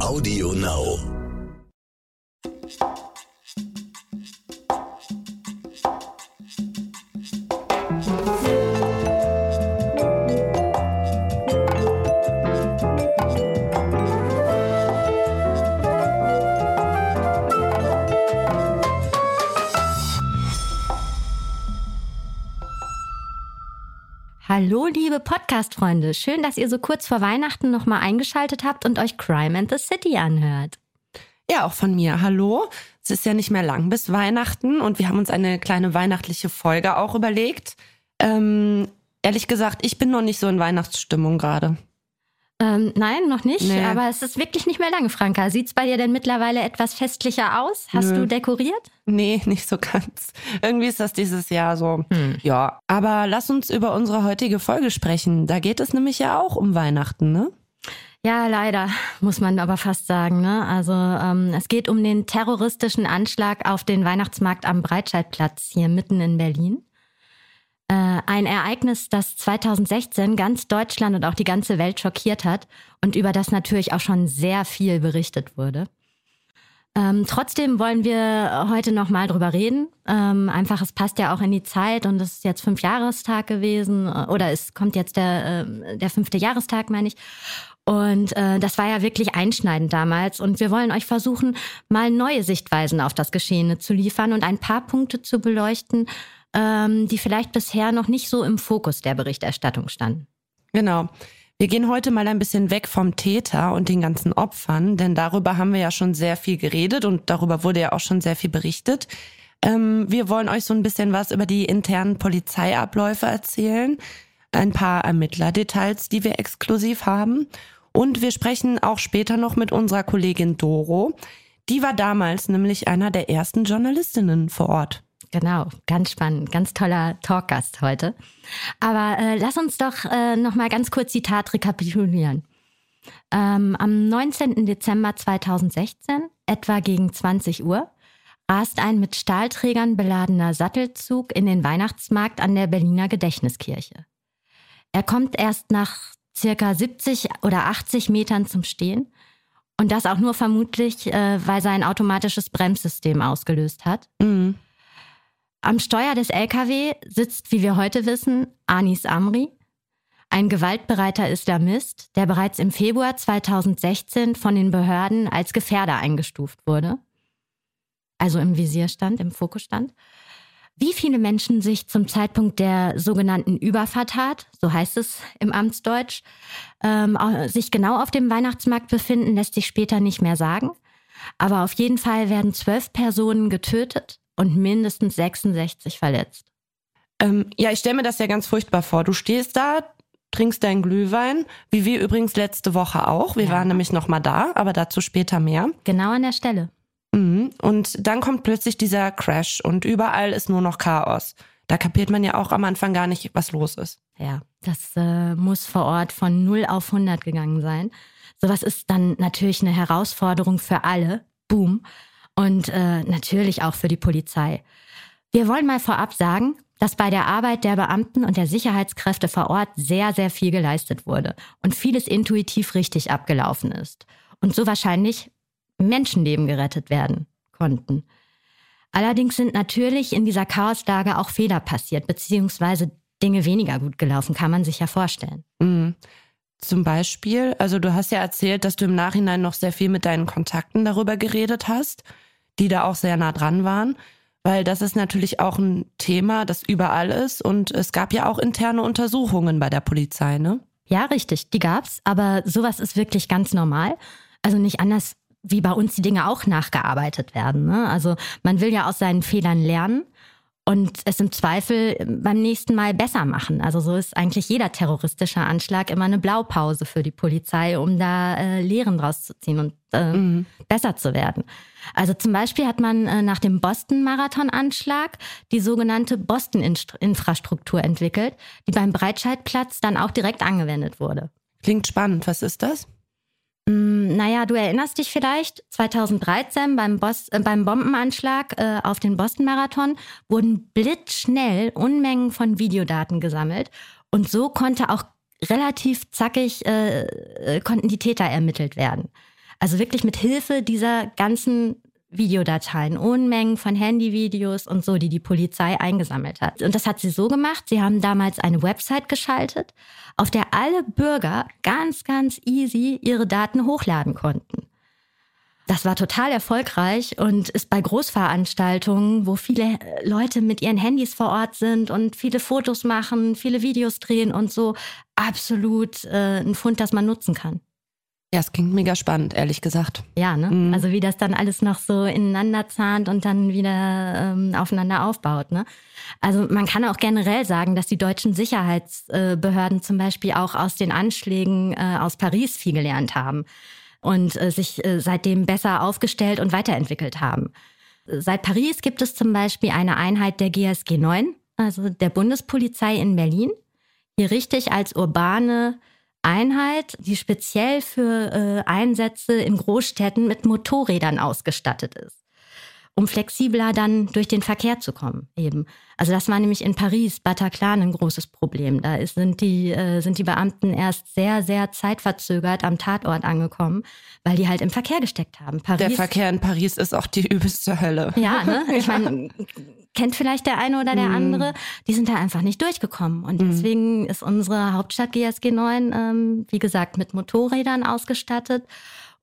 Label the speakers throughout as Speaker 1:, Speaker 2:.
Speaker 1: Audio Now.
Speaker 2: Hallo, liebe Podcast-Freunde. Schön, dass ihr so kurz vor Weihnachten nochmal eingeschaltet habt und euch Crime and the City anhört.
Speaker 3: Ja, auch von mir. Hallo. Es ist ja nicht mehr lang bis Weihnachten und wir haben uns eine kleine weihnachtliche Folge auch überlegt. Ähm, ehrlich gesagt, ich bin noch nicht so in Weihnachtsstimmung gerade.
Speaker 2: Ähm, nein, noch nicht,
Speaker 3: Nee.
Speaker 2: aber es ist wirklich nicht mehr lange, Franka. Sieht's bei dir denn mittlerweile etwas festlicher aus? Hast
Speaker 3: Nö.
Speaker 2: du dekoriert?
Speaker 3: Nee, nicht so ganz. Irgendwie ist das dieses Jahr so. Ja. Aber lass uns über unsere heutige Folge sprechen. Da geht es nämlich ja auch um Weihnachten, ne?
Speaker 2: Ja, leider, muss man aber fast sagen. Ne? Also ähm, es geht um den terroristischen Anschlag auf den Weihnachtsmarkt am Breitscheidplatz hier mitten in Berlin. Äh, ein Ereignis, das 2016 ganz Deutschland und auch die ganze Welt schockiert hat und über das natürlich auch schon sehr viel berichtet wurde. Ähm, trotzdem wollen wir heute noch mal drüber reden. Ähm, einfach, es passt ja auch in die Zeit und es ist jetzt Fünfjahrestag gewesen äh, oder es kommt jetzt der, äh, der fünfte Jahrestag, meine ich. Und äh, das war ja wirklich einschneidend damals. Und wir wollen euch versuchen, mal neue Sichtweisen auf das Geschehene zu liefern und ein paar Punkte zu beleuchten, ähm, die vielleicht bisher noch nicht so im Fokus der Berichterstattung standen.
Speaker 3: Genau. Wir gehen heute mal ein bisschen weg vom Täter und den ganzen Opfern, denn darüber haben wir ja schon sehr viel geredet und darüber wurde ja auch schon sehr viel berichtet. Ähm, wir wollen euch so ein bisschen was über die internen Polizeiabläufe erzählen, ein paar Ermittlerdetails, die wir exklusiv haben. Und wir sprechen auch später noch mit unserer Kollegin Doro. Die war damals nämlich einer der ersten Journalistinnen vor Ort.
Speaker 2: Genau, ganz spannend, ganz toller Talkgast heute. Aber äh, lass uns doch äh, noch mal ganz kurz die Tat rekapitulieren. Ähm, am 19. Dezember 2016, etwa gegen 20 Uhr, rast ein mit Stahlträgern beladener Sattelzug in den Weihnachtsmarkt an der Berliner Gedächtniskirche. Er kommt erst nach circa 70 oder 80 Metern zum Stehen und das auch nur vermutlich, äh, weil sein automatisches Bremssystem ausgelöst hat.
Speaker 3: Mhm.
Speaker 2: Am Steuer des LKW sitzt, wie wir heute wissen, Anis Amri, ein gewaltbereiter Islamist, der bereits im Februar 2016 von den Behörden als Gefährder eingestuft wurde. Also im Visier stand, im Fokus stand. Wie viele Menschen sich zum Zeitpunkt der sogenannten Überfahrtat, so heißt es im Amtsdeutsch, ähm, sich genau auf dem Weihnachtsmarkt befinden, lässt sich später nicht mehr sagen. Aber auf jeden Fall werden zwölf Personen getötet und mindestens 66 verletzt.
Speaker 3: Ähm, ja, ich stelle mir das ja ganz furchtbar vor. Du stehst da, trinkst deinen Glühwein, wie wir übrigens letzte Woche auch. Wir
Speaker 2: Ja.
Speaker 3: waren nämlich noch mal da, aber dazu später mehr.
Speaker 2: Genau an der Stelle.
Speaker 3: Mhm. Und dann kommt plötzlich dieser Crash und überall ist nur noch Chaos. Da kapiert man ja auch am Anfang gar nicht, was los ist.
Speaker 2: Ja, das äh, muss vor Ort von 0 auf 100 gegangen sein. Sowas ist dann natürlich eine Herausforderung für alle. Boom. Und äh, natürlich auch für die Polizei. Wir wollen mal vorab sagen, dass bei der Arbeit der Beamten und der Sicherheitskräfte vor Ort sehr, sehr viel geleistet wurde und vieles intuitiv richtig abgelaufen ist. Und so wahrscheinlich Menschenleben gerettet werden konnten. Allerdings sind natürlich in dieser Chaoslage auch Fehler passiert, beziehungsweise Dinge weniger gut gelaufen, kann man sich ja vorstellen.
Speaker 3: Mhm. Zum Beispiel, also du hast ja erzählt, dass du im Nachhinein noch sehr viel mit deinen Kontakten darüber geredet hast, die da auch sehr nah dran waren, weil das ist natürlich auch ein Thema, das überall ist und es gab ja auch interne Untersuchungen bei der Polizei, ne?
Speaker 2: Ja, richtig, die gab's, aber sowas ist wirklich ganz normal. Also nicht anders, wie bei uns die Dinge auch nachgearbeitet werden. Ne? Also man will ja aus seinen Fehlern lernen und es im Zweifel beim nächsten Mal besser machen. Also so ist eigentlich jeder terroristische Anschlag immer eine Blaupause für die Polizei, um da äh, Lehren draus zu ziehen und äh, besser zu werden. Also zum Beispiel hat man äh, nach dem Boston-Marathon-Anschlag die sogenannte Boston-Infrastruktur entwickelt, die beim Breitscheidplatz dann auch direkt angewendet wurde.
Speaker 3: Klingt spannend. Was ist das?
Speaker 2: Mm, Naja, du erinnerst dich vielleicht, 2013 beim, Bos äh, beim Bombenanschlag äh, auf den Boston-Marathon wurden blitzschnell Unmengen von Videodaten gesammelt und so konnte auch relativ zackig, äh, äh, konnten die Täter ermittelt werden. Also wirklich mit Hilfe dieser ganzen Videodateien, Unmengen von Handyvideos und so, die die Polizei eingesammelt hat. Und das hat sie so gemacht. Sie haben damals eine Website geschaltet, auf der alle Bürger ganz, ganz easy ihre Daten hochladen konnten. Das war total erfolgreich und ist bei Großveranstaltungen, wo viele Leute mit ihren Handys vor Ort sind und viele Fotos machen, viele Videos drehen und so, absolut äh, ein Fund, das man nutzen kann.
Speaker 3: Ja, es klingt mega spannend, ehrlich gesagt.
Speaker 2: Ja, ne? Mhm. Also wie das dann alles noch so ineinander zahnt und dann wieder ähm, aufeinander aufbaut, ne? Also man kann auch generell sagen, dass die deutschen Sicherheitsbehörden zum Beispiel auch aus den Anschlägen äh, aus Paris viel gelernt haben und äh, sich äh, seitdem besser aufgestellt und weiterentwickelt haben. Seit Paris gibt es zum Beispiel eine Einheit der GSG 9, also der Bundespolizei in Berlin, hier richtig als urbane Einheit, die speziell für äh, Einsätze in Großstädten mit Motorrädern ausgestattet ist, um flexibler dann durch den Verkehr zu kommen. Eben. Also das war nämlich in Paris, Bataclan ein großes Problem. Da ist, sind, die, äh, sind die Beamten erst sehr, sehr zeitverzögert am Tatort angekommen, weil die halt im Verkehr gesteckt haben.
Speaker 3: Paris, Der Verkehr in Paris ist auch die übelste Hölle.
Speaker 2: Ja, ne? Ich meine, kennt vielleicht der eine oder der mm. andere, die sind da einfach nicht durchgekommen. Und mm. deswegen ist unsere Hauptstadt GSG 9, ähm, wie gesagt, mit Motorrädern ausgestattet,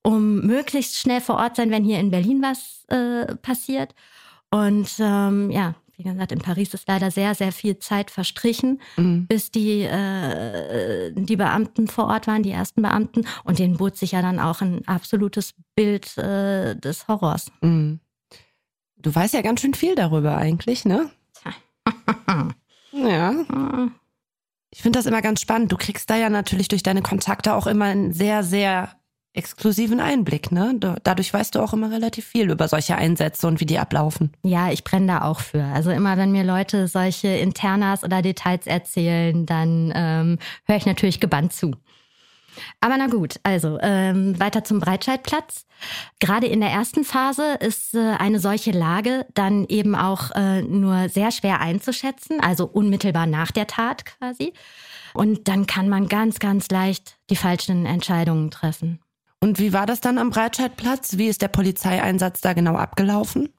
Speaker 2: um möglichst schnell vor Ort sein, wenn hier in Berlin was äh, passiert. Und ähm, ja, wie gesagt, in Paris ist leider sehr, sehr viel Zeit verstrichen, mhm. bis die, äh, die Beamten vor Ort waren, die ersten Beamten. Und denen bot sich ja dann auch ein absolutes Bild äh, des Horrors. Mhm.
Speaker 3: Du weißt ja ganz schön viel darüber eigentlich, ne? ja. Ich finde das immer ganz spannend. Du kriegst da ja natürlich durch deine Kontakte auch immer einen sehr, sehr exklusiven Einblick, ne? Dadurch weißt du auch immer relativ viel über solche Einsätze und wie die ablaufen.
Speaker 2: Ja, ich brenne da auch für. Also immer, wenn mir Leute solche Internas oder Details erzählen, dann ähm, höre ich natürlich gebannt zu. Aber na gut, also ähm, weiter zum Breitscheidplatz. Gerade in der ersten Phase ist äh, eine solche Lage dann eben auch äh, nur sehr schwer einzuschätzen, also unmittelbar nach der Tat quasi. Und dann kann man ganz, ganz leicht die falschen Entscheidungen treffen.
Speaker 3: Und wie war das dann am Breitscheidplatz? Wie ist der Polizeieinsatz da genau abgelaufen?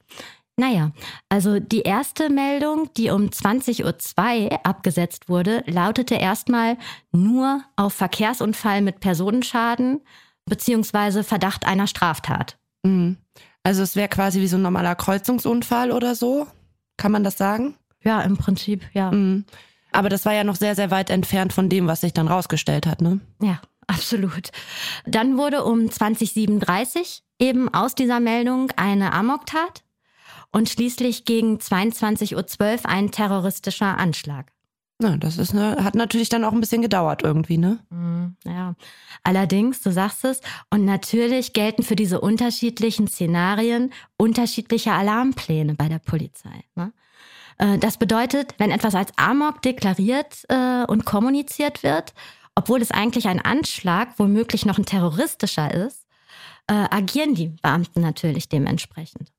Speaker 2: Naja, also die erste Meldung, die um 20.02 Uhr abgesetzt wurde, lautete erstmal nur auf Verkehrsunfall mit Personenschaden beziehungsweise Verdacht einer Straftat.
Speaker 3: Mhm. Also es wäre quasi wie so ein normaler Kreuzungsunfall oder so? Kann man das sagen?
Speaker 2: Ja, im Prinzip, ja.
Speaker 3: Mhm. Aber das war ja noch sehr, sehr weit entfernt von dem, was sich dann rausgestellt hat, ne?
Speaker 2: Ja, Absolut. Dann wurde um 2037 eben aus dieser Meldung eine Amoktat und schließlich gegen 22.12 Uhr ein terroristischer Anschlag.
Speaker 3: Na, das ist ne, hat natürlich dann auch ein bisschen gedauert irgendwie, ne?
Speaker 2: Mm, ja. Allerdings, du sagst es, und natürlich gelten für diese unterschiedlichen Szenarien unterschiedliche Alarmpläne bei der Polizei. Ne? Äh, das bedeutet, wenn etwas als Amok deklariert äh, und kommuniziert wird obwohl es eigentlich ein Anschlag, womöglich noch ein terroristischer ist, äh, agieren die Beamten natürlich dementsprechend.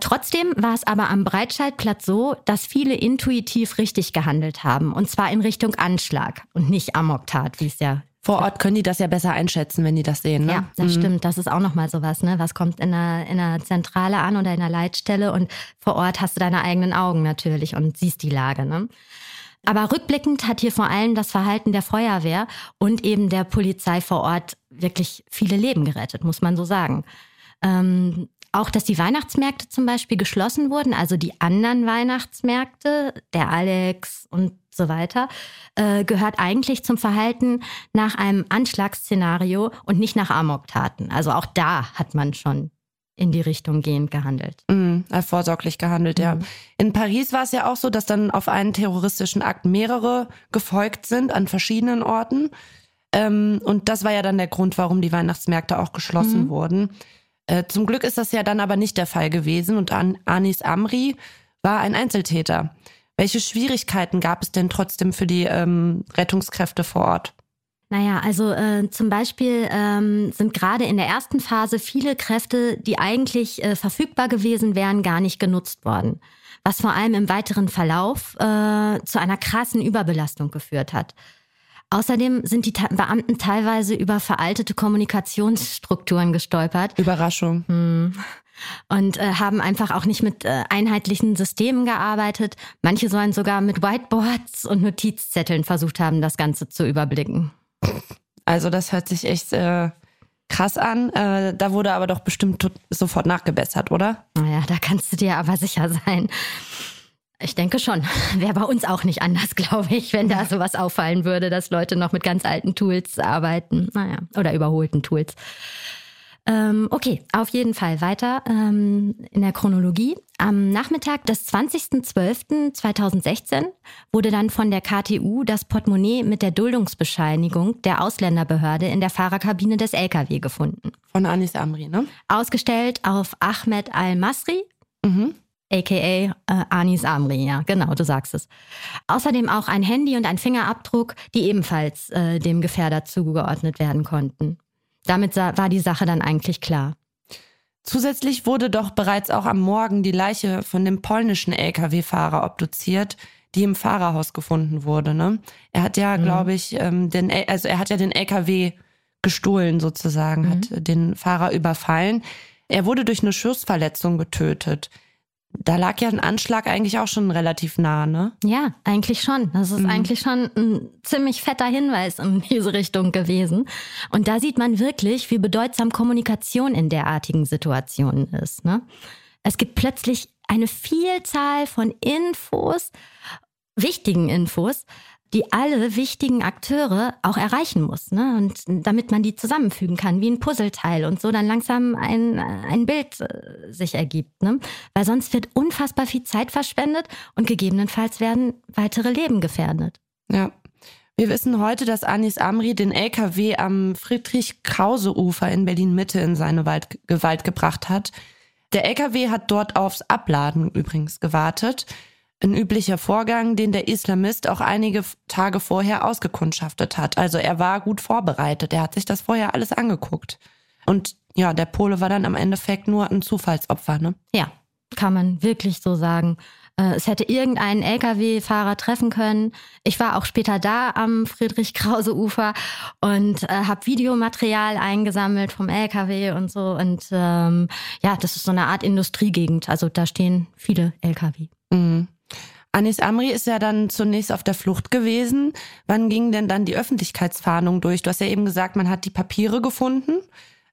Speaker 2: Trotzdem war es aber am Breitscheidplatz so, dass viele intuitiv richtig gehandelt haben, und zwar in Richtung Anschlag und nicht Amoktat, wie es ja
Speaker 3: vor Ort können die das ja besser einschätzen, wenn die das sehen. Ne?
Speaker 2: Ja, das mhm. stimmt. Das ist auch nochmal sowas. Ne? Was kommt in der, in der Zentrale an oder in der Leitstelle und vor Ort hast du deine eigenen Augen natürlich und siehst die Lage. Ne? Aber rückblickend hat hier vor allem das Verhalten der Feuerwehr und eben der Polizei vor Ort wirklich viele Leben gerettet, muss man so sagen. Ähm, auch, dass die Weihnachtsmärkte zum Beispiel geschlossen wurden, also die anderen Weihnachtsmärkte, der Alex und so weiter, äh, gehört eigentlich zum Verhalten nach einem Anschlagsszenario und nicht nach Amoktaten. Also auch da hat man schon in die Richtung gehend gehandelt.
Speaker 3: Mhm, vorsorglich gehandelt, mhm. ja. In Paris war es ja auch so, dass dann auf einen terroristischen Akt mehrere gefolgt sind an verschiedenen Orten. Ähm, und das war ja dann der Grund, warum die Weihnachtsmärkte auch geschlossen mhm. wurden. Äh, zum Glück ist das ja dann aber nicht der Fall gewesen und An Anis Amri war ein Einzeltäter. Welche Schwierigkeiten gab es denn trotzdem für die ähm, Rettungskräfte vor Ort?
Speaker 2: Naja, also äh, zum Beispiel ähm, sind gerade in der ersten Phase viele Kräfte, die eigentlich äh, verfügbar gewesen wären, gar nicht genutzt worden. Was vor allem im weiteren Verlauf äh, zu einer krassen Überbelastung geführt hat. Außerdem sind die Beamten teilweise über veraltete Kommunikationsstrukturen gestolpert.
Speaker 3: Überraschung.
Speaker 2: Hm. Und äh, haben einfach auch nicht mit äh, einheitlichen Systemen gearbeitet. Manche sollen sogar mit Whiteboards und Notizzetteln versucht haben, das Ganze zu überblicken.
Speaker 3: Also das hört sich echt äh, krass an. Äh, da wurde aber doch bestimmt sofort nachgebessert, oder?
Speaker 2: Naja, da kannst du dir aber sicher sein. Ich denke schon. Wäre bei uns auch nicht anders, glaube ich, wenn da sowas auffallen würde, dass Leute noch mit ganz alten Tools arbeiten. Naja, oder überholten Tools. Ähm, okay, auf jeden Fall weiter ähm, in der Chronologie. Am Nachmittag des 20.12.2016 wurde dann von der KTU das Portemonnaie mit der Duldungsbescheinigung der Ausländerbehörde in der Fahrerkabine des LKW gefunden.
Speaker 3: Von Anis Amri, ne?
Speaker 2: Ausgestellt auf Ahmed Al-Masri. Mhm aka äh, Anis Amri, ja, genau, du sagst es. Außerdem auch ein Handy und ein Fingerabdruck, die ebenfalls äh, dem Gefährder zugeordnet werden konnten. Damit war die Sache dann eigentlich klar.
Speaker 3: Zusätzlich wurde doch bereits auch am Morgen die Leiche von dem polnischen Lkw-Fahrer obduziert, die im Fahrerhaus gefunden wurde. Ne? Er hat ja, mhm. glaube ich, ähm, den, also er hat ja den Lkw gestohlen sozusagen, mhm. hat den Fahrer überfallen. Er wurde durch eine Schussverletzung getötet. Da lag ja ein Anschlag eigentlich auch schon relativ nah, ne?
Speaker 2: Ja, eigentlich schon. Das ist mhm. eigentlich schon ein ziemlich fetter Hinweis in diese Richtung gewesen. Und da sieht man wirklich, wie bedeutsam Kommunikation in derartigen Situationen ist. Ne? Es gibt plötzlich eine Vielzahl von Infos, wichtigen Infos, die alle wichtigen Akteure auch erreichen muss. Ne? Und damit man die zusammenfügen kann, wie ein Puzzleteil und so dann langsam ein, ein Bild äh, sich ergibt. Ne? Weil sonst wird unfassbar viel Zeit verschwendet und gegebenenfalls werden weitere Leben gefährdet.
Speaker 3: Ja. Wir wissen heute, dass Anis Amri den LKW am Friedrich-Krause-Ufer in Berlin-Mitte in seine Wald Gewalt gebracht hat. Der LKW hat dort aufs Abladen übrigens gewartet. Ein üblicher Vorgang, den der Islamist auch einige Tage vorher ausgekundschaftet hat. Also er war gut vorbereitet. Er hat sich das vorher alles angeguckt. Und ja, der Pole war dann am Endeffekt nur ein Zufallsopfer, ne?
Speaker 2: Ja, kann man wirklich so sagen. Äh, es hätte irgendeinen Lkw-Fahrer treffen können. Ich war auch später da am Friedrich-Krause-Ufer und äh, habe Videomaterial eingesammelt vom Lkw und so. Und ähm, ja, das ist so eine Art Industriegegend. Also da stehen viele Lkw. Mhm.
Speaker 3: Anis Amri ist ja dann zunächst auf der Flucht gewesen. Wann ging denn dann die Öffentlichkeitsfahndung durch? Du hast ja eben gesagt, man hat die Papiere gefunden.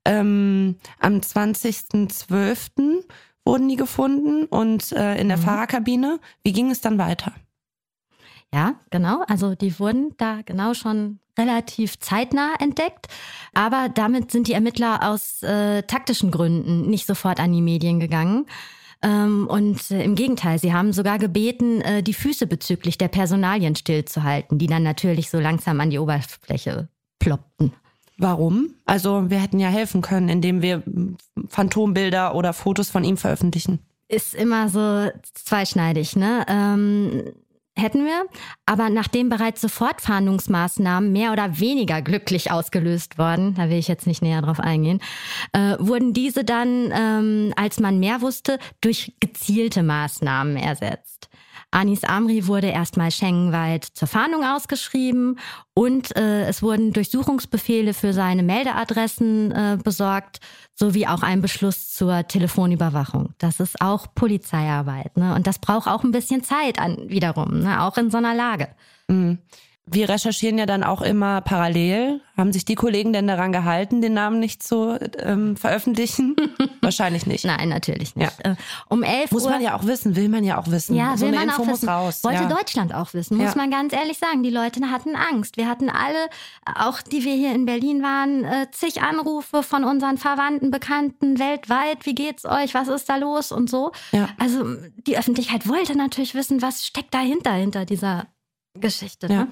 Speaker 3: Ähm, am 20.12. wurden die gefunden und äh, in der mhm. Fahrerkabine. Wie ging es dann weiter?
Speaker 2: Ja, genau. Also die wurden da genau schon relativ zeitnah entdeckt. Aber damit sind die Ermittler aus äh, taktischen Gründen nicht sofort an die Medien gegangen. Ähm, und äh, im Gegenteil, sie haben sogar gebeten, äh, die Füße bezüglich der Personalien stillzuhalten, die dann natürlich so langsam an die Oberfläche ploppten.
Speaker 3: Warum? Also wir hätten ja helfen können, indem wir Phantombilder oder Fotos von ihm veröffentlichen.
Speaker 2: Ist immer so zweischneidig, ne? Ähm, hätten wir. Aber nachdem bereits Sofortfahndungsmaßnahmen mehr oder weniger glücklich ausgelöst worden, da will ich jetzt nicht näher drauf eingehen, äh, wurden diese dann, ähm, als man mehr wusste, durch gezielte Maßnahmen ersetzt. Anis Amri wurde erstmal schengenweit zur Fahndung ausgeschrieben und äh, es wurden Durchsuchungsbefehle für seine Meldeadressen äh, besorgt, sowie auch ein Beschluss zur Telefonüberwachung. Das ist auch Polizeiarbeit. Ne? Und das braucht auch ein bisschen Zeit an, wiederum, ne? auch in so einer Lage.
Speaker 3: Mhm. Wir recherchieren ja dann auch immer parallel. Haben sich die Kollegen denn daran gehalten, den Namen nicht zu ähm, veröffentlichen? Wahrscheinlich nicht.
Speaker 2: Nein, natürlich nicht. Ja. Äh, um elf
Speaker 3: muss man ja auch wissen, will man ja auch wissen.
Speaker 2: Ja, so will man Info auch wissen. Raus. Wollte ja. Deutschland auch wissen, muss ja. man ganz ehrlich sagen. Die Leute hatten Angst. Wir hatten alle, auch die wir hier in Berlin waren, äh, zig Anrufe von unseren Verwandten, Bekannten weltweit. Wie geht's euch? Was ist da los und so? Ja. Also die Öffentlichkeit wollte natürlich wissen, was steckt dahinter hinter dieser Geschichte. Ja. Ne?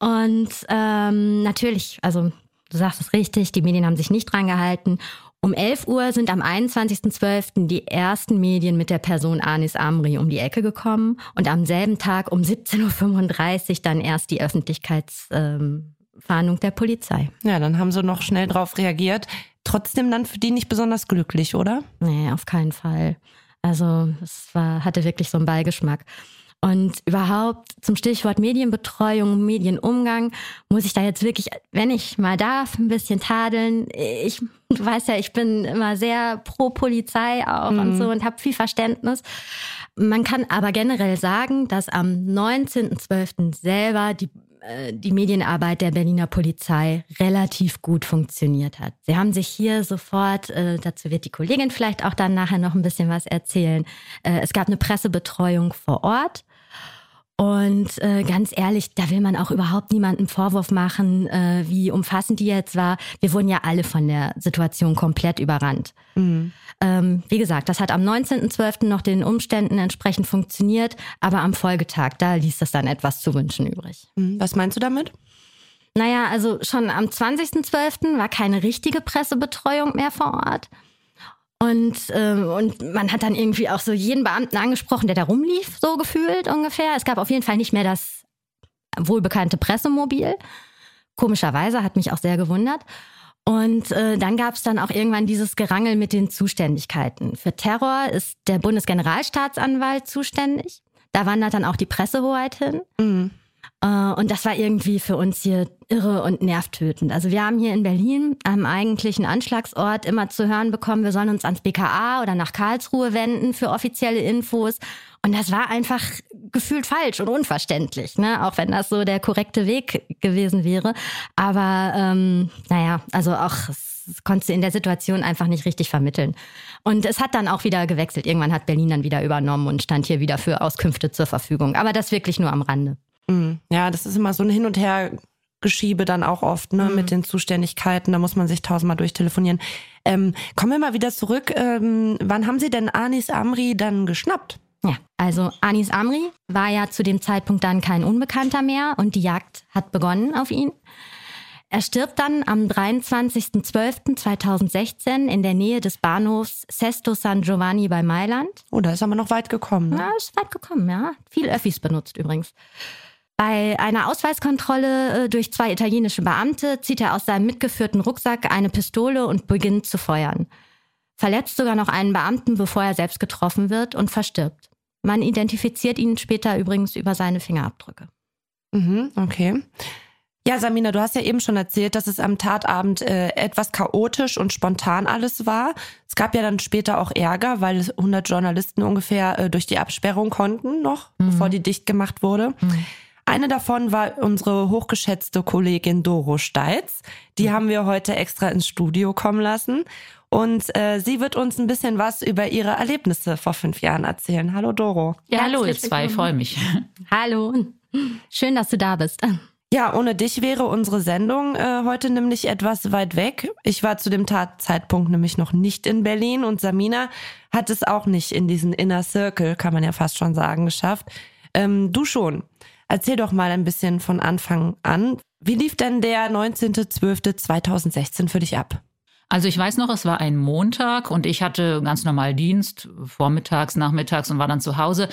Speaker 2: Und ähm, natürlich, also du sagst es richtig, die Medien haben sich nicht dran gehalten. Um 11 Uhr sind am 21.12. die ersten Medien mit der Person Anis Amri um die Ecke gekommen und am selben Tag um 17.35 Uhr dann erst die Öffentlichkeitsfahndung ähm, der Polizei.
Speaker 3: Ja, dann haben sie noch schnell drauf reagiert. Trotzdem dann für die nicht besonders glücklich, oder?
Speaker 2: Nee, auf keinen Fall. Also es war, hatte wirklich so einen Beigeschmack. Und überhaupt zum Stichwort Medienbetreuung, Medienumgang, muss ich da jetzt wirklich, wenn ich mal darf, ein bisschen tadeln. Ich, du weißt ja, ich bin immer sehr pro Polizei auch mhm. und so und habe viel Verständnis. Man kann aber generell sagen, dass am 19.12. selber die äh, die Medienarbeit der Berliner Polizei relativ gut funktioniert hat. Sie haben sich hier sofort, äh, dazu wird die Kollegin vielleicht auch dann nachher noch ein bisschen was erzählen, äh, es gab eine Pressebetreuung vor Ort. Und äh, ganz ehrlich, da will man auch überhaupt niemandem Vorwurf machen, äh, wie umfassend die jetzt war. Wir wurden ja alle von der Situation komplett überrannt. Mhm. Ähm, wie gesagt, das hat am 19.12. noch den Umständen entsprechend funktioniert, aber am Folgetag, da ließ das dann etwas zu wünschen übrig.
Speaker 3: Mhm. Was meinst du damit?
Speaker 2: Naja, also schon am 20.12. war keine richtige Pressebetreuung mehr vor Ort. Und, ähm, und man hat dann irgendwie auch so jeden Beamten angesprochen, der da rumlief, so gefühlt ungefähr. Es gab auf jeden Fall nicht mehr das wohlbekannte Pressemobil. Komischerweise hat mich auch sehr gewundert. Und äh, dann gab es dann auch irgendwann dieses Gerangel mit den Zuständigkeiten. Für Terror ist der Bundesgeneralstaatsanwalt zuständig. Da wandert dann auch die Pressehoheit hin. Mhm. Äh, und das war irgendwie für uns hier irre und nervtötend. Also wir haben hier in Berlin am eigentlichen Anschlagsort immer zu hören bekommen, wir sollen uns ans BKA oder nach Karlsruhe wenden für offizielle Infos. Und das war einfach gefühlt falsch und unverständlich, ne? auch wenn das so der korrekte Weg gewesen wäre. Aber ähm, naja, also auch konntest du in der Situation einfach nicht richtig vermitteln. Und es hat dann auch wieder gewechselt. Irgendwann hat Berlin dann wieder übernommen und stand hier wieder für Auskünfte zur Verfügung. Aber das wirklich nur am Rande.
Speaker 3: Mhm. Ja, das ist immer so ein Hin und Her Geschiebe dann auch oft, ne, mhm. mit den Zuständigkeiten. Da muss man sich tausendmal durchtelefonieren. Ähm, kommen wir mal wieder zurück. Ähm, wann haben Sie denn Anis Amri dann geschnappt?
Speaker 2: Ja, also Anis Amri war ja zu dem Zeitpunkt dann kein Unbekannter mehr und die Jagd hat begonnen auf ihn. Er stirbt dann am 23.12.2016 in der Nähe des Bahnhofs Sesto San Giovanni bei Mailand.
Speaker 3: Oh, da ist aber noch weit gekommen.
Speaker 2: Ne? Ja, ist weit gekommen, ja. Viel Öffis benutzt übrigens. Bei einer Ausweiskontrolle äh, durch zwei italienische Beamte zieht er aus seinem mitgeführten Rucksack eine Pistole und beginnt zu feuern. Verletzt sogar noch einen Beamten, bevor er selbst getroffen wird und verstirbt. Man identifiziert ihn später übrigens über seine Fingerabdrücke.
Speaker 3: Mhm, okay. Ja, Samina, du hast ja eben schon erzählt, dass es am Tatabend äh, etwas chaotisch und spontan alles war. Es gab ja dann später auch Ärger, weil 100 Journalisten ungefähr äh, durch die Absperrung konnten noch, mhm. bevor die dicht gemacht wurde. Mhm. Eine davon war unsere hochgeschätzte Kollegin Doro Steitz. Die haben wir heute extra ins Studio kommen lassen. Und äh, sie wird uns ein bisschen was über ihre Erlebnisse vor fünf Jahren erzählen. Hallo Doro.
Speaker 1: Ja, hallo ihr zwei, ich freue mich.
Speaker 2: Hallo. Schön, dass du da bist.
Speaker 3: Ja, ohne dich wäre unsere Sendung äh, heute nämlich etwas weit weg. Ich war zu dem Tatzeitpunkt nämlich noch nicht in Berlin und Samina hat es auch nicht in diesen Inner Circle, kann man ja fast schon sagen, geschafft. Ähm, du schon. Erzähl doch mal ein bisschen von Anfang an. Wie lief denn der 19.12.2016 für dich ab?
Speaker 1: Also ich weiß noch, es war ein Montag und ich hatte ganz normal Dienst, vormittags, nachmittags und war dann zu Hause.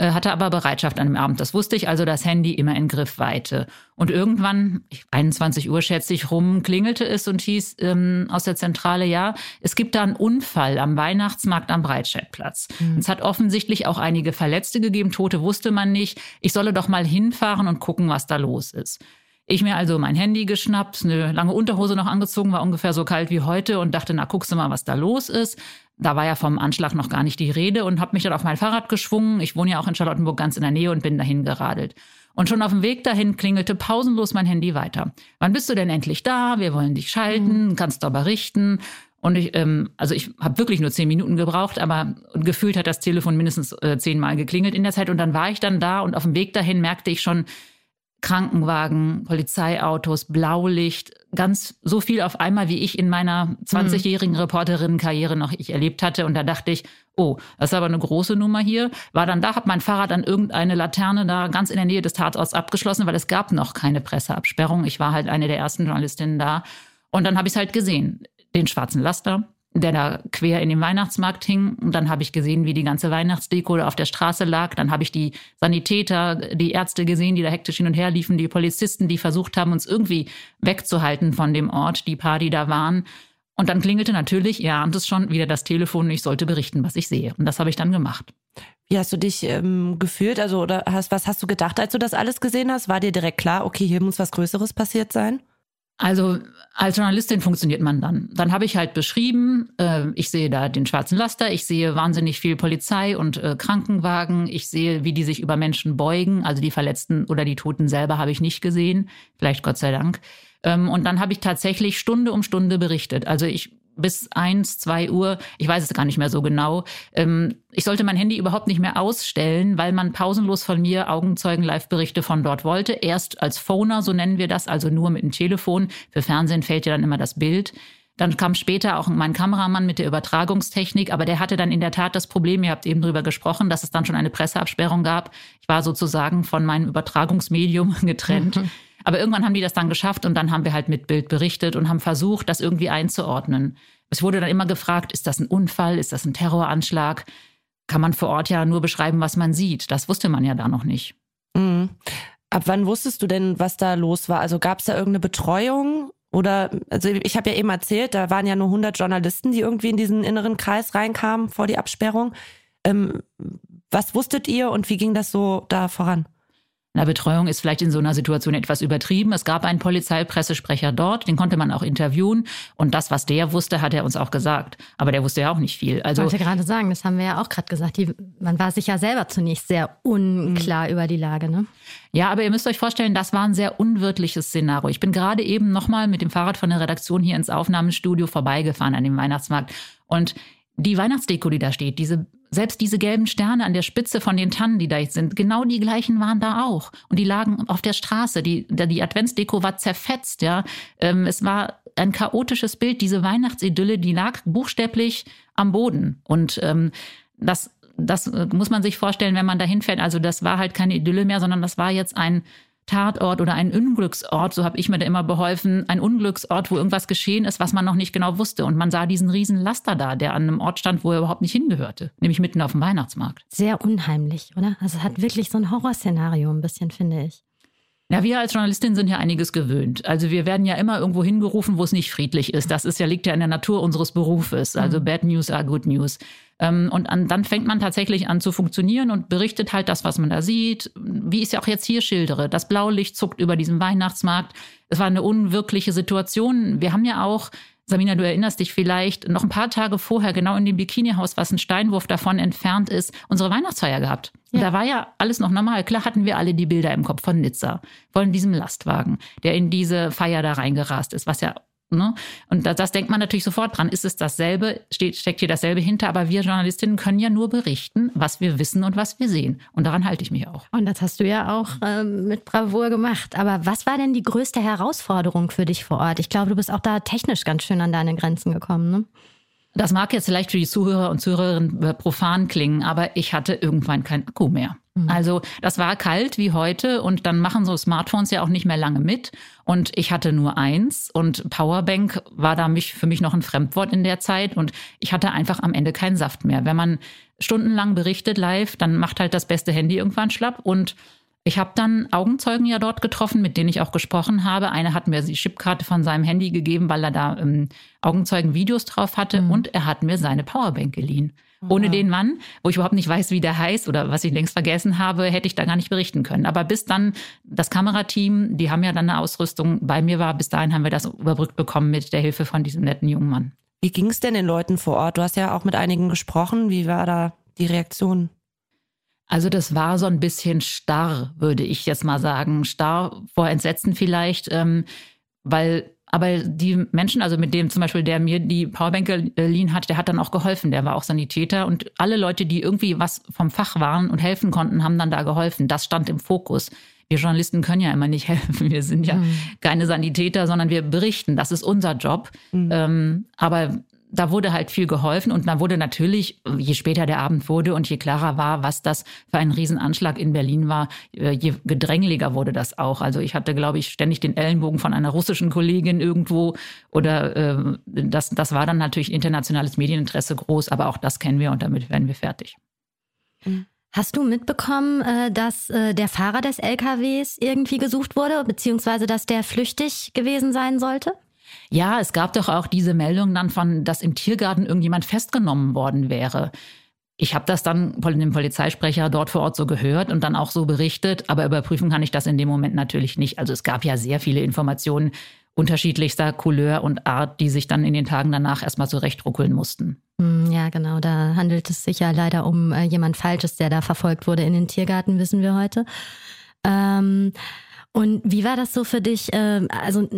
Speaker 1: Äh, hatte aber Bereitschaft an dem Abend. Das wusste ich, also das Handy immer in Griffweite. Und irgendwann, 21 Uhr schätze ich rum, klingelte es und hieß ähm, aus der Zentrale, ja, es gibt da einen Unfall am Weihnachtsmarkt am Breitscheidplatz. Mhm. Es hat offensichtlich auch einige Verletzte gegeben, Tote wusste man nicht. Ich solle doch mal hinfahren und gucken, was da los ist. Ich mir also mein Handy geschnappt, eine lange Unterhose noch angezogen, war ungefähr so kalt wie heute und dachte, na guckst du mal, was da los ist. Da war ja vom Anschlag noch gar nicht die Rede und habe mich dann auf mein Fahrrad geschwungen. Ich wohne ja auch in Charlottenburg ganz in der Nähe und bin dahin geradelt. Und schon auf dem Weg dahin klingelte pausenlos mein Handy weiter. Wann bist du denn endlich da? Wir wollen dich schalten, mhm. kannst du berichten. Und ich, ähm, also ich habe wirklich nur zehn Minuten gebraucht, aber gefühlt hat das Telefon mindestens äh, zehnmal geklingelt in der Zeit. Und dann war ich dann da und auf dem Weg dahin merkte ich schon, Krankenwagen, Polizeiautos, Blaulicht, ganz so viel auf einmal, wie ich in meiner 20-jährigen mhm. Reporterinnenkarriere noch ich erlebt hatte. Und da dachte ich, oh, das ist aber eine große Nummer hier. War dann da, habe mein Fahrrad an irgendeine Laterne da ganz in der Nähe des Tatorts abgeschlossen, weil es gab noch keine Presseabsperrung. Ich war halt eine der ersten Journalistinnen da. Und dann habe ich es halt gesehen, den schwarzen Laster, der da quer in den Weihnachtsmarkt hing. Und dann habe ich gesehen, wie die ganze Weihnachtsdeko da auf der Straße lag. Dann habe ich die Sanitäter, die Ärzte gesehen, die da hektisch hin und her liefen, die Polizisten, die versucht haben, uns irgendwie wegzuhalten von dem Ort, die paar, die da waren. Und dann klingelte natürlich, ihr ahnt es schon, wieder das Telefon, ich sollte berichten, was ich sehe. Und das habe ich dann gemacht.
Speaker 3: Wie hast du dich ähm, gefühlt? Also, oder hast, was hast du gedacht, als du das alles gesehen hast? War dir direkt klar, okay, hier muss was Größeres passiert sein?
Speaker 1: Also als Journalistin funktioniert man dann. Dann habe ich halt beschrieben, äh, ich sehe da den schwarzen Laster, ich sehe wahnsinnig viel Polizei und äh, Krankenwagen, ich sehe, wie die sich über Menschen beugen. Also die Verletzten oder die Toten selber habe ich nicht gesehen, vielleicht Gott sei Dank. Ähm, und dann habe ich tatsächlich Stunde um Stunde berichtet. Also ich bis eins, zwei Uhr, ich weiß es gar nicht mehr so genau. Ähm, ich sollte mein Handy überhaupt nicht mehr ausstellen, weil man pausenlos von mir Augenzeugen-Live-Berichte von dort wollte. Erst als Phoner, so nennen wir das, also nur mit dem Telefon. Für Fernsehen fällt ja dann immer das Bild. Dann kam später auch mein Kameramann mit der Übertragungstechnik, aber der hatte dann in der Tat das Problem, ihr habt eben drüber gesprochen, dass es dann schon eine Presseabsperrung gab. Ich war sozusagen von meinem Übertragungsmedium getrennt. Aber irgendwann haben die das dann geschafft und dann haben wir halt mit Bild berichtet und haben versucht, das irgendwie einzuordnen. Es wurde dann immer gefragt, ist das ein Unfall, ist das ein Terroranschlag? Kann man vor Ort ja nur beschreiben, was man sieht. Das wusste man ja da noch nicht.
Speaker 3: Mhm. Ab wann wusstest du denn, was da los war? Also gab es da irgendeine Betreuung? Oder, also ich habe ja eben erzählt, da waren ja nur 100 Journalisten, die irgendwie in diesen inneren Kreis reinkamen vor die Absperrung. Ähm, was wusstet ihr und wie ging das so da voran?
Speaker 1: Na, Betreuung ist vielleicht in so einer Situation etwas übertrieben. Es gab einen Polizeipressesprecher dort, den konnte man auch interviewen. Und das, was der wusste, hat er uns auch gesagt. Aber der wusste ja auch nicht viel.
Speaker 2: Also, ich wollte gerade sagen, das haben wir ja auch gerade gesagt. Die, man war sich ja selber zunächst sehr unklar mhm. über die Lage. Ne?
Speaker 1: Ja, aber ihr müsst euch vorstellen, das war ein sehr unwirtliches Szenario. Ich bin gerade eben nochmal mit dem Fahrrad von der Redaktion hier ins Aufnahmestudio vorbeigefahren an dem Weihnachtsmarkt. Und die Weihnachtsdeko, die da steht, diese selbst diese gelben Sterne an der Spitze von den Tannen, die da jetzt sind, genau die gleichen waren da auch. Und die lagen auf der Straße. Die, die Adventsdeko war zerfetzt, ja. Ähm, es war ein chaotisches Bild. Diese Weihnachtsidylle, die lag buchstäblich am Boden. Und ähm, das, das muss man sich vorstellen, wenn man da hinfährt. Also das war halt keine Idylle mehr, sondern das war jetzt ein Tatort oder ein Unglücksort, so habe ich mir da immer beholfen, ein Unglücksort, wo irgendwas geschehen ist, was man noch nicht genau wusste. Und man sah diesen riesen Laster da, der an einem Ort stand, wo er überhaupt nicht hingehörte, nämlich mitten auf dem Weihnachtsmarkt.
Speaker 2: Sehr unheimlich, oder? Also es hat wirklich so ein Horrorszenario ein bisschen, finde ich.
Speaker 1: Ja, wir als Journalistin sind ja einiges gewöhnt. Also wir werden ja immer irgendwo hingerufen, wo es nicht friedlich ist. Das ist ja, liegt ja in der Natur unseres Berufes. Also mhm. bad news are good news. Ähm, und an, dann fängt man tatsächlich an zu funktionieren und berichtet halt das, was man da sieht. Wie ich es ja auch jetzt hier schildere. Das Blaulicht zuckt über diesem Weihnachtsmarkt. Es war eine unwirkliche Situation. Wir haben ja auch Samina, du erinnerst dich vielleicht, noch ein paar Tage vorher, genau in dem Bikinihaus, was ein Steinwurf davon entfernt ist, unsere Weihnachtsfeier gehabt. Ja. Da war ja alles noch normal. Klar hatten wir alle die Bilder im Kopf von Nizza, von diesem Lastwagen, der in diese Feier da reingerast ist, was ja Ne? Und das, das, denkt man natürlich sofort dran. Ist es dasselbe? Steht, steckt hier dasselbe hinter? Aber wir Journalistinnen können ja nur berichten, was wir wissen und was wir sehen. Und daran halte ich mich auch.
Speaker 2: Und das hast du ja auch ähm, mit Bravour gemacht. Aber was war denn die größte Herausforderung für dich vor Ort? Ich glaube, du bist auch da technisch ganz schön an deine Grenzen gekommen. Ne?
Speaker 1: Das mag jetzt vielleicht für die Zuhörer und Zuhörerinnen profan klingen, aber ich hatte irgendwann keinen Akku mehr. Mhm. Also das war kalt wie heute und dann machen so Smartphones ja auch nicht mehr lange mit. Und ich hatte nur eins und Powerbank war da mich, für mich noch ein Fremdwort in der Zeit und ich hatte einfach am Ende keinen Saft mehr. Wenn man stundenlang berichtet live, dann macht halt das beste Handy irgendwann schlapp und ich habe dann Augenzeugen ja dort getroffen, mit denen ich auch gesprochen habe. Einer hat mir die Chipkarte von seinem Handy gegeben, weil er da ähm, Augenzeugen-Videos drauf hatte mhm. und er hat mir seine Powerbank geliehen. Mhm. Ohne den Mann, wo ich überhaupt nicht weiß, wie der heißt oder was ich längst vergessen habe, hätte ich da gar nicht berichten können. Aber bis dann das Kamerateam, die haben ja dann eine Ausrüstung bei mir war, bis dahin haben wir das überbrückt bekommen mit der Hilfe von diesem netten jungen Mann.
Speaker 3: Wie ging es denn den Leuten vor Ort? Du hast ja auch mit einigen gesprochen. Wie war da die Reaktion?
Speaker 1: Also das war so ein bisschen starr, würde ich jetzt mal sagen. Starr vor Entsetzen vielleicht, ähm, weil aber die Menschen, also mit dem zum Beispiel, der mir die Powerbank geliehen hat, der hat dann auch geholfen. Der war auch Sanitäter und alle Leute, die irgendwie was vom Fach waren und helfen konnten, haben dann da geholfen. Das stand im Fokus. Wir Journalisten können ja immer nicht helfen. Wir sind ja mhm. keine Sanitäter, sondern wir berichten. Das ist unser Job. Mhm. Ähm, aber da wurde halt viel geholfen und da wurde natürlich, je später der Abend wurde und je klarer war, was das für ein Riesenanschlag in Berlin war, äh, je gedrängeliger wurde das auch. Also ich hatte, glaube ich, ständig den Ellenbogen von einer russischen Kollegin irgendwo oder äh, das, das war dann natürlich internationales Medieninteresse groß, aber auch das kennen wir und damit werden wir fertig.
Speaker 2: Hast du mitbekommen, äh, dass der Fahrer des LKWs irgendwie gesucht wurde, beziehungsweise dass der flüchtig gewesen sein sollte?
Speaker 1: Ja, es gab doch auch diese Meldung dann von, dass im Tiergarten irgendjemand festgenommen worden wäre. ich habe das dann von dem Polizeisprecher dort vor Ort so gehört und dann auch so berichtet, aber überprüfen kann ich das in dem Moment natürlich nicht. Also es gab ja sehr viele Informationen unterschiedlichster Couleur und Art, die sich dann in den Tagen danach erstmal zurechtruckeln mussten.
Speaker 2: Hm, ja, genau. Da handelt es sich ja leider um äh, jemand Falsches, der da verfolgt wurde in den Tiergarten, wissen wir heute. Ähm, und wie war das so für dich? Äh, also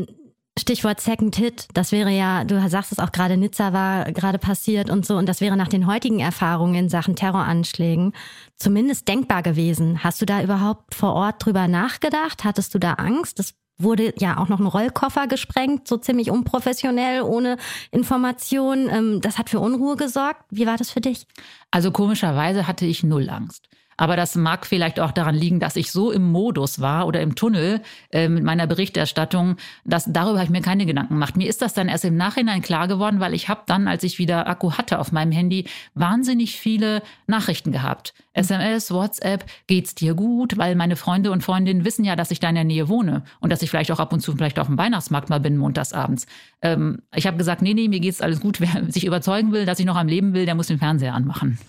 Speaker 2: Stichwort Second Hit, das wäre ja, du sagst es auch gerade, Nizza war gerade passiert und so, und das wäre nach den heutigen Erfahrungen in Sachen Terroranschlägen zumindest denkbar gewesen. Hast du da überhaupt vor Ort drüber nachgedacht? Hattest du da Angst? Das wurde ja auch noch ein Rollkoffer gesprengt, so ziemlich unprofessionell, ohne Information. Ähm, das hat für Unruhe gesorgt. Wie war das für dich?
Speaker 1: Also komischerweise hatte ich null Angst. Aber das mag vielleicht auch daran liegen, dass ich so im Modus war oder im Tunnel äh, mit meiner Berichterstattung, dass darüber habe ich mir keine Gedanken gemacht. Mir ist das dann erst im Nachhinein klar geworden, weil ich habe dann, als ich wieder Akku hatte auf meinem Handy, wahnsinnig viele Nachrichten gehabt. SMS, WhatsApp, geht's dir gut? Weil meine Freunde und Freundinnen wissen ja, dass ich da in der Nähe wohne und dass ich vielleicht auch ab und zu vielleicht auf dem Weihnachtsmarkt mal bin, montagsabends. Ähm, ich habe gesagt, nee, nee, mir geht's alles gut. Wer sich überzeugen will, dass ich noch am Leben will, der muss den Fernseher anmachen.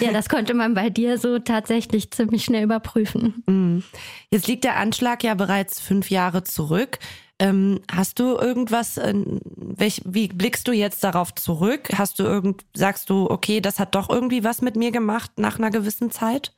Speaker 2: Ja, das konnte man bei dir so tatsächlich ziemlich schnell überprüfen.
Speaker 3: Mhm. Jetzt liegt der Anschlag ja bereits fünf Jahre zurück. Ähm, hast du irgendwas, äh, welch, wie blickst du jetzt darauf zurück? Hast du irgend, sagst du, okay, das hat doch irgendwie was mit mir gemacht nach einer gewissen Zeit?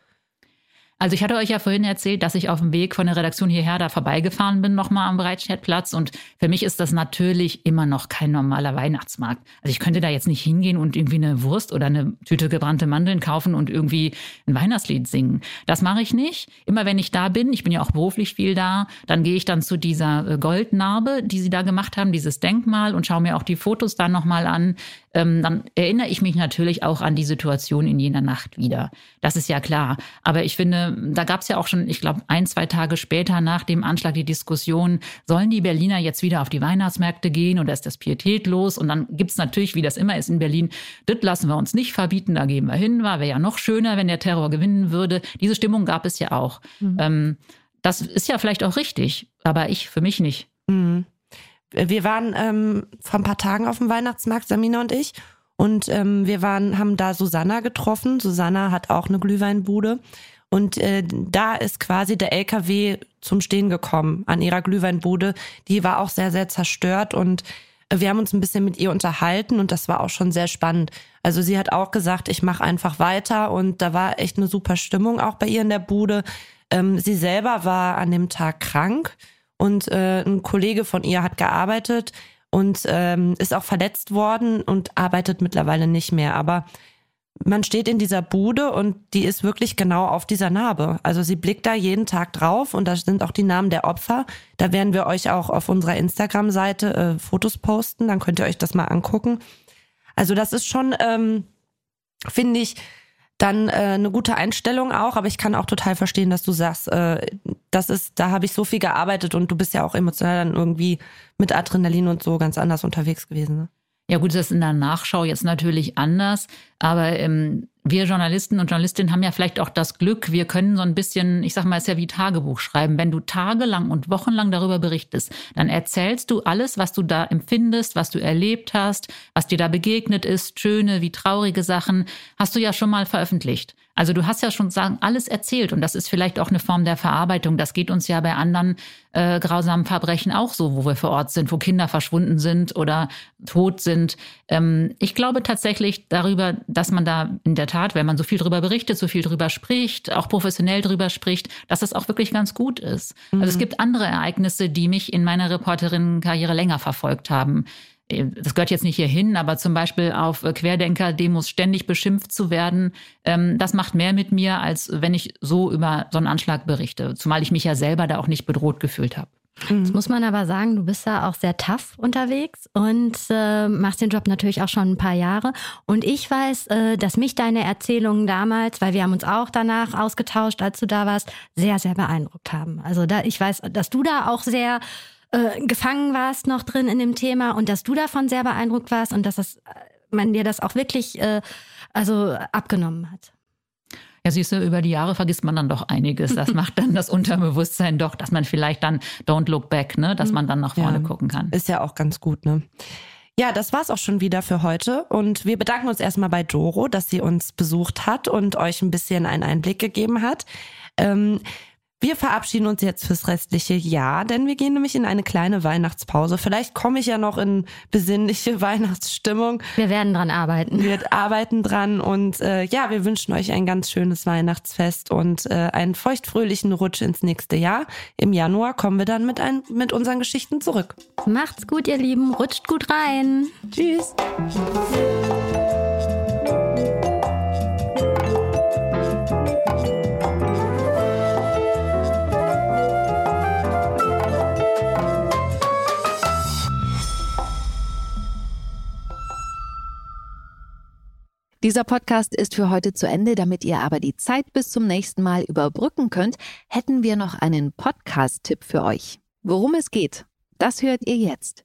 Speaker 1: Also ich hatte euch ja vorhin erzählt, dass ich auf dem Weg von der Redaktion hierher da vorbeigefahren bin, nochmal am Breitscheidplatz. Und für mich ist das natürlich immer noch kein normaler Weihnachtsmarkt. Also ich könnte da jetzt nicht hingehen und irgendwie eine Wurst oder eine Tüte gebrannte Mandeln kaufen und irgendwie ein Weihnachtslied singen. Das mache ich nicht. Immer wenn ich da bin, ich bin ja auch beruflich viel da, dann gehe ich dann zu dieser äh, Goldnarbe, die sie da gemacht haben, dieses Denkmal und schaue mir auch die Fotos dann nochmal an. Ähm, dann erinnere ich mich natürlich auch an die Situation in jener Nacht wieder. Das ist ja klar. Aber ich finde, da gab es ja auch schon, ich glaube, ein, zwei Tage später nach dem Anschlag die Diskussion, sollen die Berliner jetzt wieder auf die Weihnachtsmärkte gehen oder ist das Pietät los? Und dann gibt es natürlich, wie das immer ist in Berlin, das lassen wir uns nicht verbieten, da gehen wir hin. War wäre ja noch schöner, wenn der Terror gewinnen würde. Diese Stimmung gab es ja auch. Mhm. Ähm, das ist ja vielleicht auch richtig, aber ich für mich nicht.
Speaker 3: Mhm. Wir waren ähm, vor ein paar Tagen auf dem Weihnachtsmarkt, Samina und ich. Und ähm, wir waren, haben da Susanna getroffen. Susanna hat auch eine Glühweinbude. Und äh, da ist quasi der LKW zum Stehen gekommen an ihrer Glühweinbude. Die war auch sehr, sehr zerstört und wir haben uns ein bisschen mit ihr unterhalten und das war auch schon sehr spannend. Also sie hat auch gesagt, ich mache einfach weiter und da war echt eine super Stimmung auch bei ihr in der Bude. Ähm, sie selber war an dem Tag krank und äh, ein Kollege von ihr hat gearbeitet und ähm, ist auch verletzt worden und arbeitet mittlerweile nicht mehr. Aber man steht in dieser Bude und die ist wirklich genau auf dieser Narbe. Also sie blickt da jeden Tag drauf und da sind auch die Namen der Opfer. Da werden wir euch auch auf unserer Instagram-Seite äh, Fotos posten, dann könnt ihr euch das mal angucken. Also das ist schon, ähm, finde ich, dann äh, eine gute Einstellung auch, aber ich kann auch total verstehen, dass du sagst, äh, das ist, da habe ich so viel gearbeitet und du bist ja auch emotional dann irgendwie mit Adrenalin und so ganz anders unterwegs gewesen. Ne?
Speaker 1: Ja gut, das ist in der Nachschau jetzt natürlich anders, aber ähm, wir Journalisten und Journalistinnen haben ja vielleicht auch das Glück, wir können so ein bisschen, ich sag mal, es ist ja wie Tagebuch schreiben. Wenn du tagelang und wochenlang darüber berichtest, dann erzählst du alles, was du da empfindest, was du erlebt hast, was dir da begegnet ist, schöne wie traurige Sachen, hast du ja schon mal veröffentlicht. Also du hast ja schon sagen, alles erzählt und das ist vielleicht auch eine Form der Verarbeitung. Das geht uns ja bei anderen äh, grausamen Verbrechen auch so, wo wir vor Ort sind, wo Kinder verschwunden sind oder tot sind. Ähm, ich glaube tatsächlich darüber, dass man da in der Tat, wenn man so viel darüber berichtet, so viel darüber spricht, auch professionell darüber spricht, dass das auch wirklich ganz gut ist. Mhm. Also es mhm. gibt andere Ereignisse, die mich in meiner Reporterinnenkarriere länger verfolgt haben das gehört jetzt nicht hierhin, aber zum Beispiel auf Querdenker-Demos ständig beschimpft zu werden, ähm, das macht mehr mit mir, als wenn ich so über so einen Anschlag berichte. Zumal ich mich ja selber da auch nicht bedroht gefühlt habe.
Speaker 2: Jetzt muss man aber sagen, du bist da auch sehr tough unterwegs und äh, machst den Job natürlich auch schon ein paar Jahre. Und ich weiß, äh, dass mich deine Erzählungen damals, weil wir haben uns auch danach ausgetauscht, als du da warst, sehr, sehr beeindruckt haben. Also da, ich weiß, dass du da auch sehr äh, gefangen warst noch drin in dem Thema und dass du davon sehr beeindruckt warst und dass das, äh, man dir das auch wirklich äh, also abgenommen hat.
Speaker 1: Ja, siehst du, über die Jahre vergisst man dann doch einiges. Das macht dann das Unterbewusstsein doch, dass man vielleicht dann don't look back, ne, dass man dann nach vorne ja, gucken kann.
Speaker 3: Ist ja auch ganz gut, ne? Ja, das war's auch schon wieder für heute. Und wir bedanken uns erstmal bei Doro, dass sie uns besucht hat und euch ein bisschen einen Einblick gegeben hat. Ähm, wir verabschieden uns jetzt fürs restliche Jahr, denn wir gehen nämlich in eine kleine Weihnachtspause. Vielleicht komme ich ja noch in besinnliche Weihnachtsstimmung.
Speaker 2: Wir werden dran arbeiten.
Speaker 3: Wir arbeiten dran und äh, ja, wir wünschen euch ein ganz schönes Weihnachtsfest und äh, einen feuchtfröhlichen Rutsch ins nächste Jahr. Im Januar kommen wir dann mit, ein, mit unseren Geschichten zurück.
Speaker 2: Macht's gut, ihr Lieben. Rutscht gut rein.
Speaker 3: Tschüss.
Speaker 4: Dieser Podcast ist für heute zu Ende. Damit ihr aber die Zeit bis zum nächsten Mal überbrücken könnt, hätten wir noch einen Podcast-Tipp für euch. Worum es geht, das hört ihr jetzt.